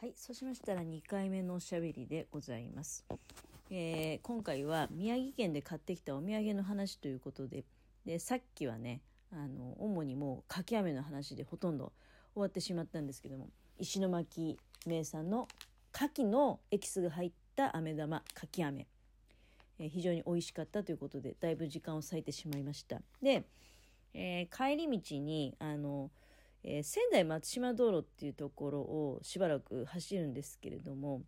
はい、そうしましたら2回目のおしゃべりでございます。えー今回は宮城県で買ってきたお土産の話ということで、でさっきはね、あの主にもうかき飴の話でほとんど終わってしまったんですけども、石巻名産の牡蠣のエキスが入った飴玉かき飴、え非常に美味しかったということで、だいぶ時間を割いてしまいました。で、えー帰り道にあのえー仙台松島道路っていうところをしばらく走るんですけれども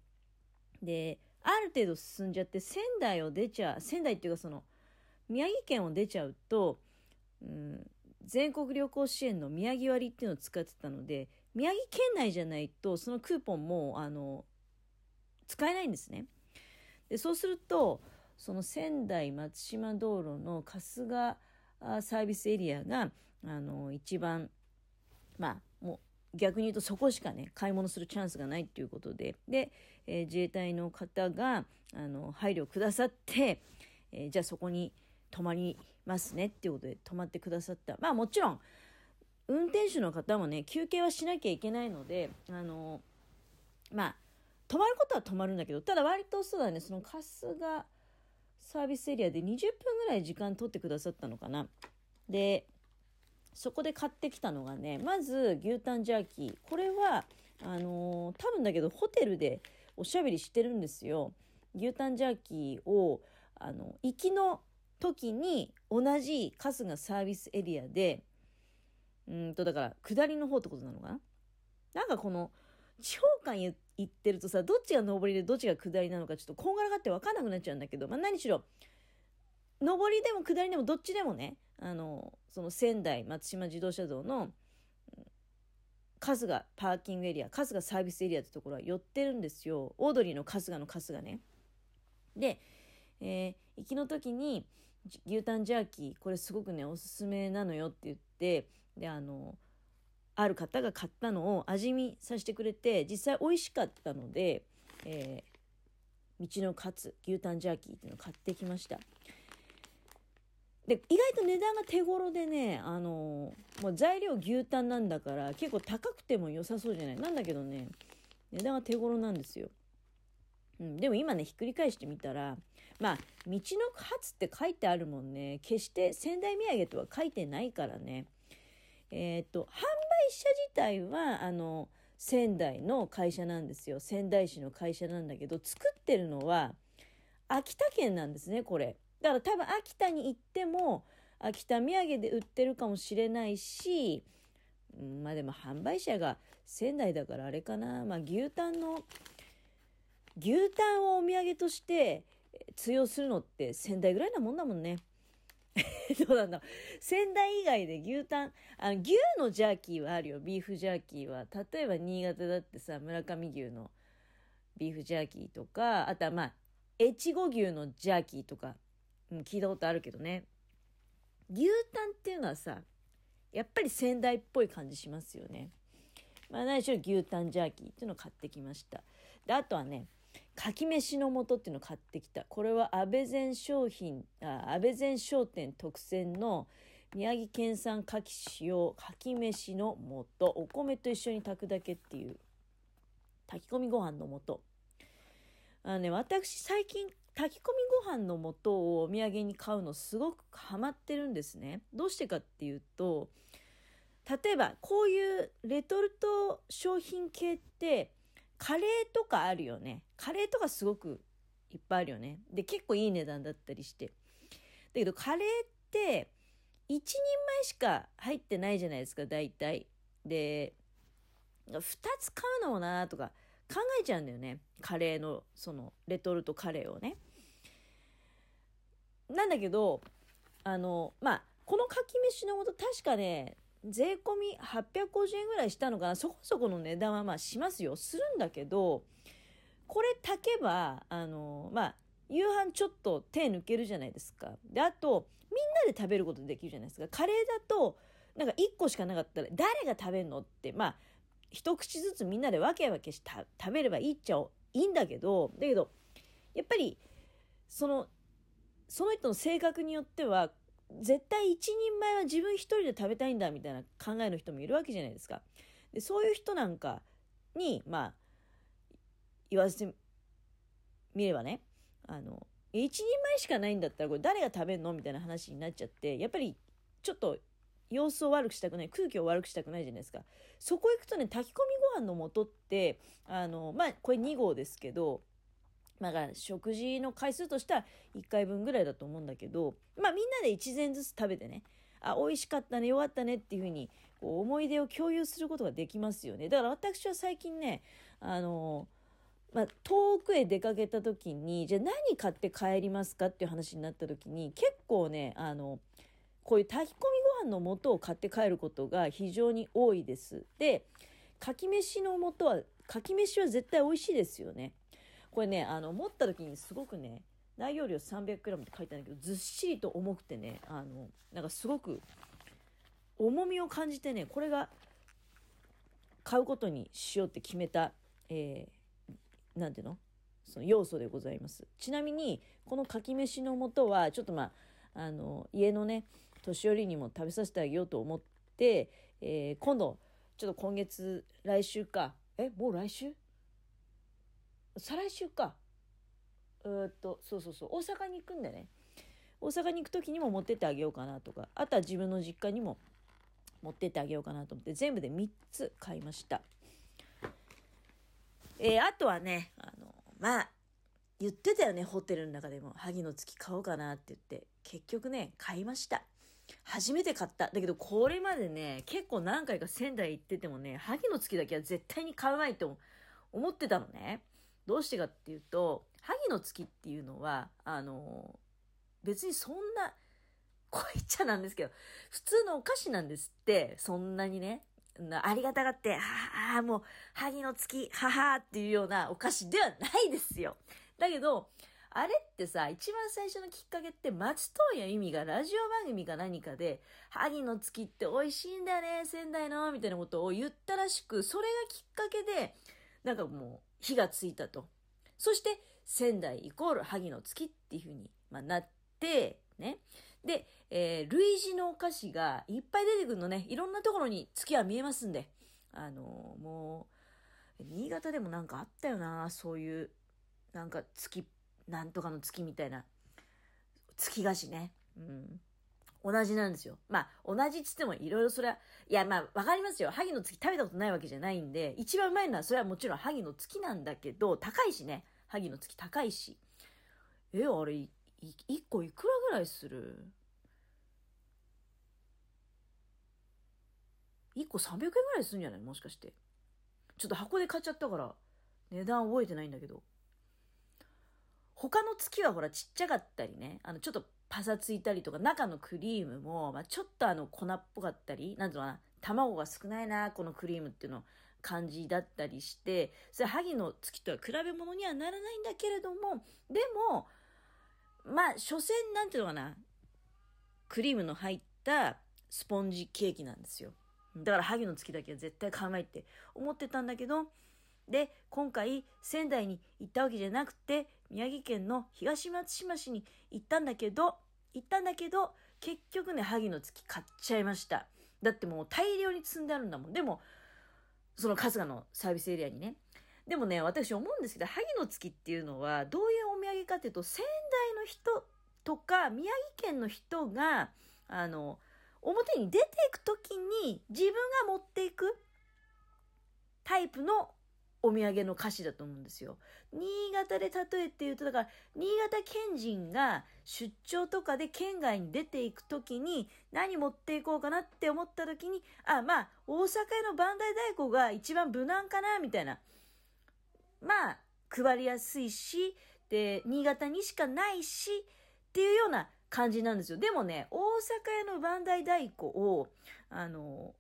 である程度進んじゃって仙台を出ちゃう仙台っていうかその宮城県を出ちゃうと、うん、全国旅行支援の宮城割っていうのを使ってたので宮城県内じゃないとそのクーポンもあの使えないんですね。でそうするとその仙台松島道路の春日サービスエリアがあの一番まあもう逆に言うとそこしかね買い物するチャンスがないっていうことで。で、えー自衛隊の方があの配慮くださって、えーじゃあそこに泊まりますねっていうことで泊まってくださった。まあもちろん運転手の方もね休憩はしなきゃいけないのであのまあ泊まることは泊まるんだけどただ割とそうだねその春日サービスエリアで20分ぐらい時間取ってくださったのかな。でそこで買ってきたのがねまず牛タンジャーキー。これはあのー多分だけどホテルでおしゃべりしてるんですよ。牛タンジャーキーをあの行きの時に同じ春日サービスエリアでうんとだから下りの方ってことなのかな？なんかこの地方間行ってるとさどっちが上りでどっちが下りなのかちょっとこんがらがって分かんなくなっちゃうんだけど、まあ、何しろ上りでも下りでもどっちでもねあのその仙台松島自動車道の春日パーキングエリア春日サービスエリアってところは寄ってるんですよ。オードリーの春日の春日ね。で、えー行きの時に牛タンジャーキーこれすごくねおすすめなのよって言ってであのある方が買ったのを味見させてくれて実際美味しかったので、えー道のカツ牛タンジャーキーっていうのを買ってきました。で意外と値段が手頃でねあのもう材料牛タンなんだから結構高くても良さそうじゃない？なんだけどね値段が手頃なんですよ、うん、でも今ねひっくり返してみたらまあ道のカツって書いてあるもんね。決して仙台土産とは書いてないからね。えっ、と販売者自体はあの仙台の会社なんですよ。仙台市の会社なんだけど作ってるのは秋田県なんですねこれ。だから多分秋田に行っても秋田土産で売ってるかもしれないしまあでも販売者が仙台だからあれかな。まあ牛タンの牛タンをお土産として通用するのって仙台ぐらいなもんだもんね。どうなんだ。仙台以外で牛タンあ牛のジャーキーはあるよ。ビーフジャーキーは。例えば新潟だってさ村上牛のビーフジャーキーとかあとはまあ越後牛のジャーキーとか、うん、聞いたことあるけどね。牛タンっていうのはさやっぱり仙台っぽい感じしますよね。まあ何しろ牛タンジャーキーっていうのを買ってきました。であとはねかき飯の素っていうのを買ってきた。これは安倍前商品あ安倍前商店特選の宮城県産かき使用かき飯の素お米と一緒に炊くだけっていう炊き込みご飯の素。あのね私最近炊き込みご飯の素をお土産に買うのすごくハマってるんですね。どうしてかっていうと例えばこういうレトルト商品系ってカレーとかあるよね。カレーとかすごくいっぱいあるよね。で結構いい値段だったりして。だけどカレーって1人前しか入ってないじゃないですか大体。で2つ買うのもなとか考えちゃうんだよね。カレーのそのレトルトカレーをね。なんだけどあのまあこのかき飯の素確かね税込み850円ぐらいしたのかな。そこそこの値段はまあしますよ。するんだけどこれ炊けばあのまあ夕飯ちょっと手抜けるじゃないですか。であとみんなで食べることできるじゃないですか。カレーだとなんか1個しかなかったら誰が食べるのってまあ一口ずつみんなで分け分けして食べればいいっちゃいいんだけどだけどやっぱりそのその人の性格によっては絶対一人前は自分一人で食べたいんだみたいな考えの人もいるわけじゃないですか。でそういう人なんかにまあ言わせてみればね、あの、一人前しかないんだったらこれ誰が食べんのみたいな話になっちゃって、やっぱりちょっと様子を悪くしたくない、空気を悪くしたくないじゃないですか。そこ行くとね、炊き込みご飯の素って、あの、まあ、これ2合ですけど、まあ、食事の回数としては1回分ぐらいだと思うんだけど、まあ、みんなで1膳ずつ食べてね、あ、美味しかったね、よかったねっていうふうに、こう、思い出を共有することができますよね。だから私は最近ね、あの、まあ、遠くへ出かけた時に、じゃあ何買って帰りますかっていう話になった時に、結構ね、あの、こういう炊き込みご飯の素を買って帰ることが非常に多いです。で、かき飯の素は、かき飯は絶対美味しいですよね。これね、あの、持った時にすごくね、内容量 300g って書いてあるんだけど、ずっしりと重くてね、あの、なんかすごく重みを感じてね、これが買うことにしようって決めた、えー、なんていうの？その要素でございます。ちなみに、このかき飯の素は、ちょっとまあ、あの、家のね、年寄りにも食べさせてあげようと思って、えー、今度、ちょっと今月、来週か。え、もう来週？再来週か。え、っと、そうそうそう、大阪に行くんでね。大阪に行く時にも持ってってあげようかなとか、あとは自分の実家にも持ってってあげようかなと思って、全部で3つ買いました。えー、あとはね、あの、まあ、言ってたよね、ホテルの中でも。萩の月買おうかなって言って。結局ね、買いました。初めて買った。だけど、これまでね、結構何回か仙台行っててもね、萩の月だけは絶対に買わないと思ってたのね。どうしてかっていうと、萩の月っていうのは、あの、別にそんな、こう言っちゃなんですけど、普通のお菓子なんですって、そんなにね。ありがたがって、ああ、もう、萩の月、ははっていうようなお菓子ではないですよ。だけど、あれってさ、一番最初のきっかけって、松任谷由実がラジオ番組か何かで、萩の月って美味しいんだよね、仙台の、みたいなことを言ったらしく、それがきっかけで、なんかもう、火がついたと。そして、仙台イコール萩の月っていうふうに、まあ、なって、ね。で、えー、類似のお菓子がいっぱい出てくるのね。いろんなところに月は見えますんで。あのー、もう、新潟でもなんかあったよな、そういう、なんか月、なんとかの月みたいな。月菓子ね。うん。同じなんですよ。まあ、同じっつってもいろいろそれは、いや、まあ、わかりますよ。萩の月食べたことないわけじゃないんで、一番うまいのはそれはもちろん萩の月なんだけど、高いしね。萩の月高いし。え、あれ、1個いくらぐらいする ?1 個300円ぐらいするんじゃない？もしかして。ちょっと箱で買っちゃったから、値段覚えてないんだけど。他の月はほらちっちゃかったりね、あの、ちょっとパサついたりとか、中のクリームも、まあ、ちょっとあの、粉っぽかったり、なんていうのかな、卵が少ないな、このクリームっていうの感じだったりして、それ萩の月とは比べ物にはならないんだけれども、でも、まあ、所詮なんていうのかな、クリームの入ったスポンジケーキなんですよ。だから萩の月だけは絶対買わないって思ってたんだけど、で、今回仙台に行ったわけじゃなくて、宮城県の東松島市に行ったんだけど、行ったんだけど、結局ね、萩の月買っちゃいました。だってもう大量に積んであるんだもん。でも、その春日のサービスエリアにね。でもね、私思うんですけど、萩の月っていうのは、どういうお土産かっていうと、仙台の人とか、宮城県の人が、あの、表に出ていくときに自分が持っていくタイプのお土産の歌詞だと思うんですよ。新潟で例えて言うと、だから、新潟県人が出張とかで県外に出ていくときに何持っていこうかなって思ったときに、あ、まあ、大阪屋の磐梯太鼓が一番無難かな、みたいな。まあ、配りやすいし、で、新潟にしかないし、っていうような感じなんですよ。でもね、大阪屋の磐梯太鼓を、あの、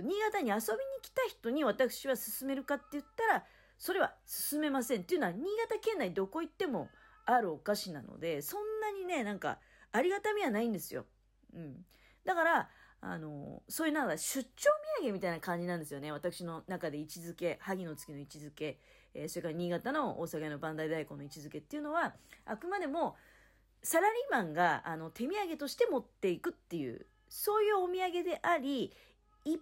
新潟に遊びに来た人に私は勧めるかって言ったら、それは勧めません。っていうのは、新潟県内どこ行ってもあるお菓子なので、そんなにね、なんか、ありがたみはないんですよ。うん。だから、あの、そういうなんか出張土産みたいな感じなんですよね。私の中で位置づけ、萩の月の位置づけ、えー、それから新潟の大阪の磐梯大根の位置づけっていうのは、あくまでも、サラリーマンがあの手土産として持っていくっていう、そういうお土産であり、一般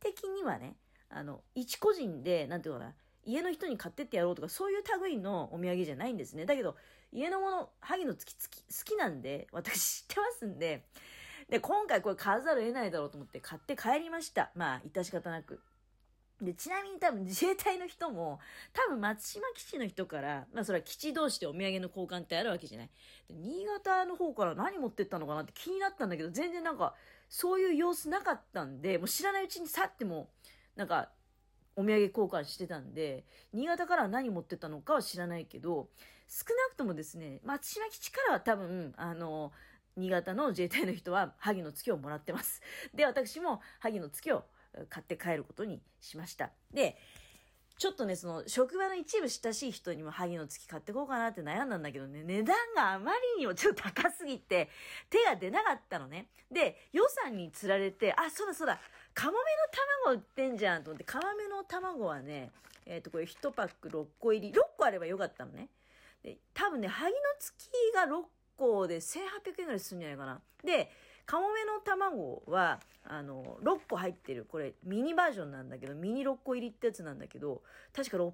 的にはね、あの、一個人で、なんていうかな、家の人に買ってってやろうとか、そういう類のお土産じゃないんですね。だけど、家のもの、萩の月好きなんで、私 知ってますんで、で、今回これ買わざるを得ないだろうと思って買って帰りました。まあ、致し方なく。で、ちなみに多分自衛隊の人も、多分松島基地の人から、まあそれは基地同士でお土産の交換ってあるわけじゃない。で新潟の方から何持ってったのかなって気になったんだけど、全然なんか、そういう様子なかったんで、もう知らないうちに去っても、なんか、お土産交換してたんで、新潟からは何持ってったのかは知らないけど、少なくともですね、松島基地からは多分、あの、新潟の自衛隊の人は萩の月をもらってます。で、私も萩の月を買って帰ることにしました。で、ちょっとね、その、職場の一部親しい人にも萩の月買ってこうかなって悩んだんだけどね、値段があまりにもちょっと高すぎて、手が出なかったのね。で、予算につられて、あ、そうだそうだ、カモメの卵売ってんじゃんと思って、カモメの卵はね、えっ、ー、と、これ1パック6個入り、6個あればよかったのね。で、多分ね、萩の月が6個で1800円ぐらいするんじゃないかな。で、カモメの卵は、あの、6個入ってる、これミニバージョンなんだけど、ミニ6個入りってやつなんだけど、確か600円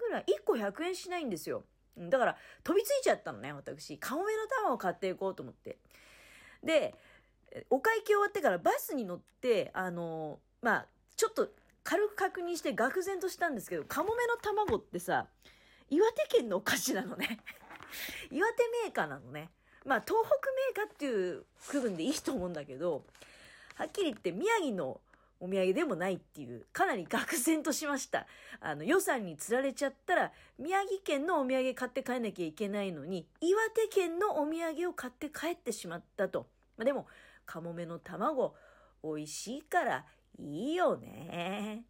ぐらい、1個100円しないんですよ。だから、飛びついちゃったのね、私。カモメの卵を買っていこうと思って。で、お会計終わってからバスに乗って、あの、まあ、ちょっと軽く確認して愕然としたんですけど、カモメの卵ってさ、岩手県のお菓子なのね。岩手メーカーなのね。まあ、東北メーカーっていう区分でいいと思うんだけど、はっきり言って宮城のお土産でもないっていう、かなり愕然としました。あの、予算に釣られちゃったら、宮城県のお土産買って帰んなきゃいけないのに、岩手県のお土産を買って帰ってしまったと。まあ、でも、カモメの卵、美味しいからいいよね。